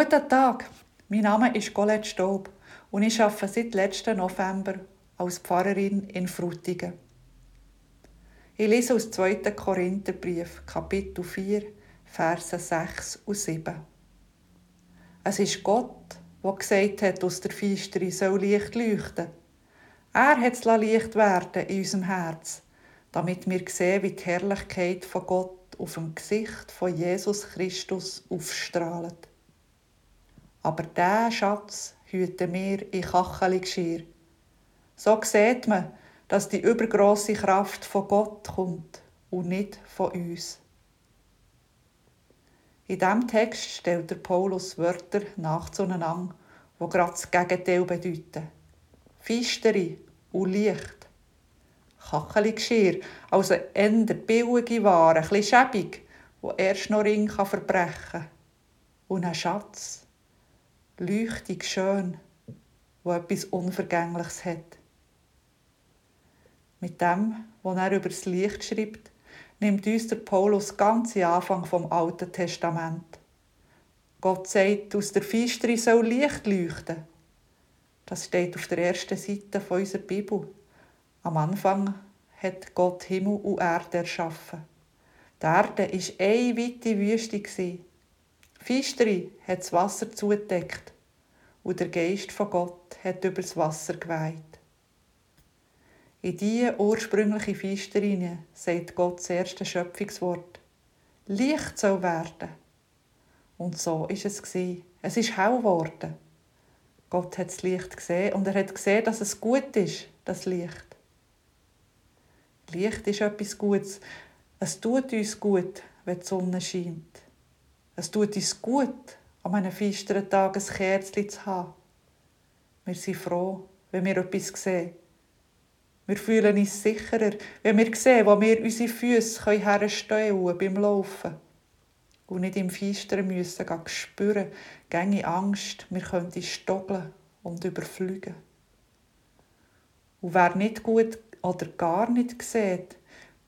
Guten Tag, mein Name ist Colette Staub und ich arbeite seit letzten November als Pfarrerin in Frutigen. Ich lese aus 2. Korintherbrief, Kapitel 4, Verse 6 und 7. Es ist Gott, der gesagt hat, aus der Finsternis soll Licht leuchten. Er hat es Licht werden in unserem Herz, damit wir sehen, wie die Herrlichkeit von Gott auf dem Gesicht von Jesus Christus aufstrahlt. Aber diesen Schatz hüten wir in Kachelgeschirr. So sieht man, dass die übergroße Kraft von Gott kommt und nicht von uns. In diesem Text stellt der Paulus Wörter nach zueinander, die gerade das Gegenteil bedeuten. Feistere und Licht. Kachelgeschirr, also eher billige Ware, ein schäbig, wo erst noch Ring verbrechen kann. Und ein Schatz, leuchtig schön, wo etwas Unvergängliches hat. Mit dem, was er über das Licht schreibt, nimmt uns der Paulus ganz am Anfang vom Alten Testament. Gott sagt, aus der Finsteri soll Licht leuchten. Das steht auf der ersten Seite unserer Bibel. Am Anfang hat Gott Himmel und Erde erschaffen. Die Erde war eine weite Wüste. Finsteri hat das Wasser zugedeckt und der Geist von Gott hat über das Wasser geweiht. In diese ursprüngliche Finsterine sagt Gott das erste Schöpfungswort. Licht soll werden. Und so ist es. Es ist hell geworden. Gott hat das Licht gesehen und er hat gesehen, dass es gut ist, das Licht. Licht ist etwas Gutes. Es tut uns gut, wenn die Sonne scheint. Es tut uns gut, an einem finsteren Tag ein Kerzchen zu haben. Wir sind froh, wenn wir etwas sehen. Wir fühlen uns sicherer, wenn wir sehen, wo wir unsere Füße herstellen können beim Laufen. Und nicht im Feistern müssen spüren, gänge Angst, wir könnten stoggeln und überfliegen. Und wer nicht gut oder gar nicht sieht,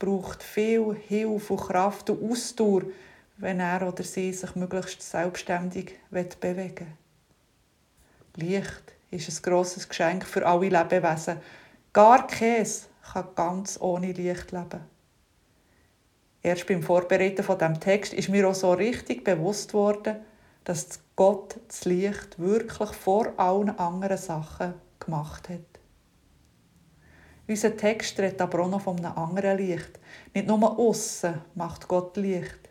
braucht viel Hilfe und Kraft und Ausdauer, wenn er oder sie sich möglichst selbstständig bewegen will. Licht ist ein grosses Geschenk für alle Lebewesen, Gar keins kann ganz ohne Licht leben. Erst beim Vorbereiten von dem Text ist mir auch so richtig bewusst worden, dass Gott das Licht wirklich vor allen anderen Sachen gemacht hat. Unser Text redet aber auch noch von einem anderen Licht. Nicht nur aussen macht Gott Licht.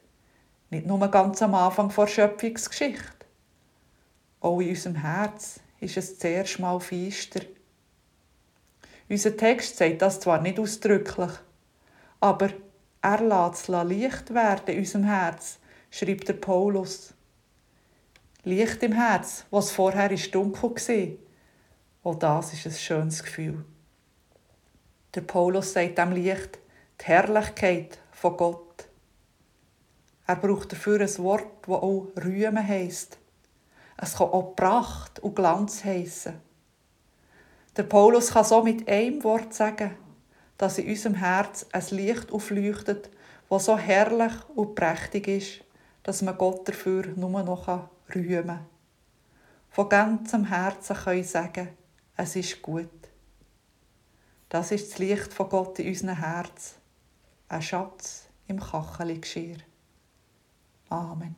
Nicht nur ganz am Anfang der Schöpfungsgeschichte. Auch in unserem Herz ist es zuerst mal feister unser Text sagt das zwar nicht ausdrücklich, aber er lässt es Licht werden in unserem Herz, schreibt der Paulus. Licht im Herz, was vorher ist dunkel war. Auch das ist ein schönes Gefühl. Der Paulus sagt dem Licht die Herrlichkeit von Gott. Er braucht dafür ein Wort, das auch Rühmen heisst. Es kann auch Pracht und Glanz heissen. Der Paulus kann so mit einem Wort sagen, dass in unserem Herz ein Licht aufleuchtet, das so herrlich und prächtig ist, dass man Gott dafür nur noch rühmen kann. Von ganzem Herzen können sagen, es ist gut. Das ist das Licht von Gott in unserem Herz, ein Schatz im Kachelgeschirr. Amen.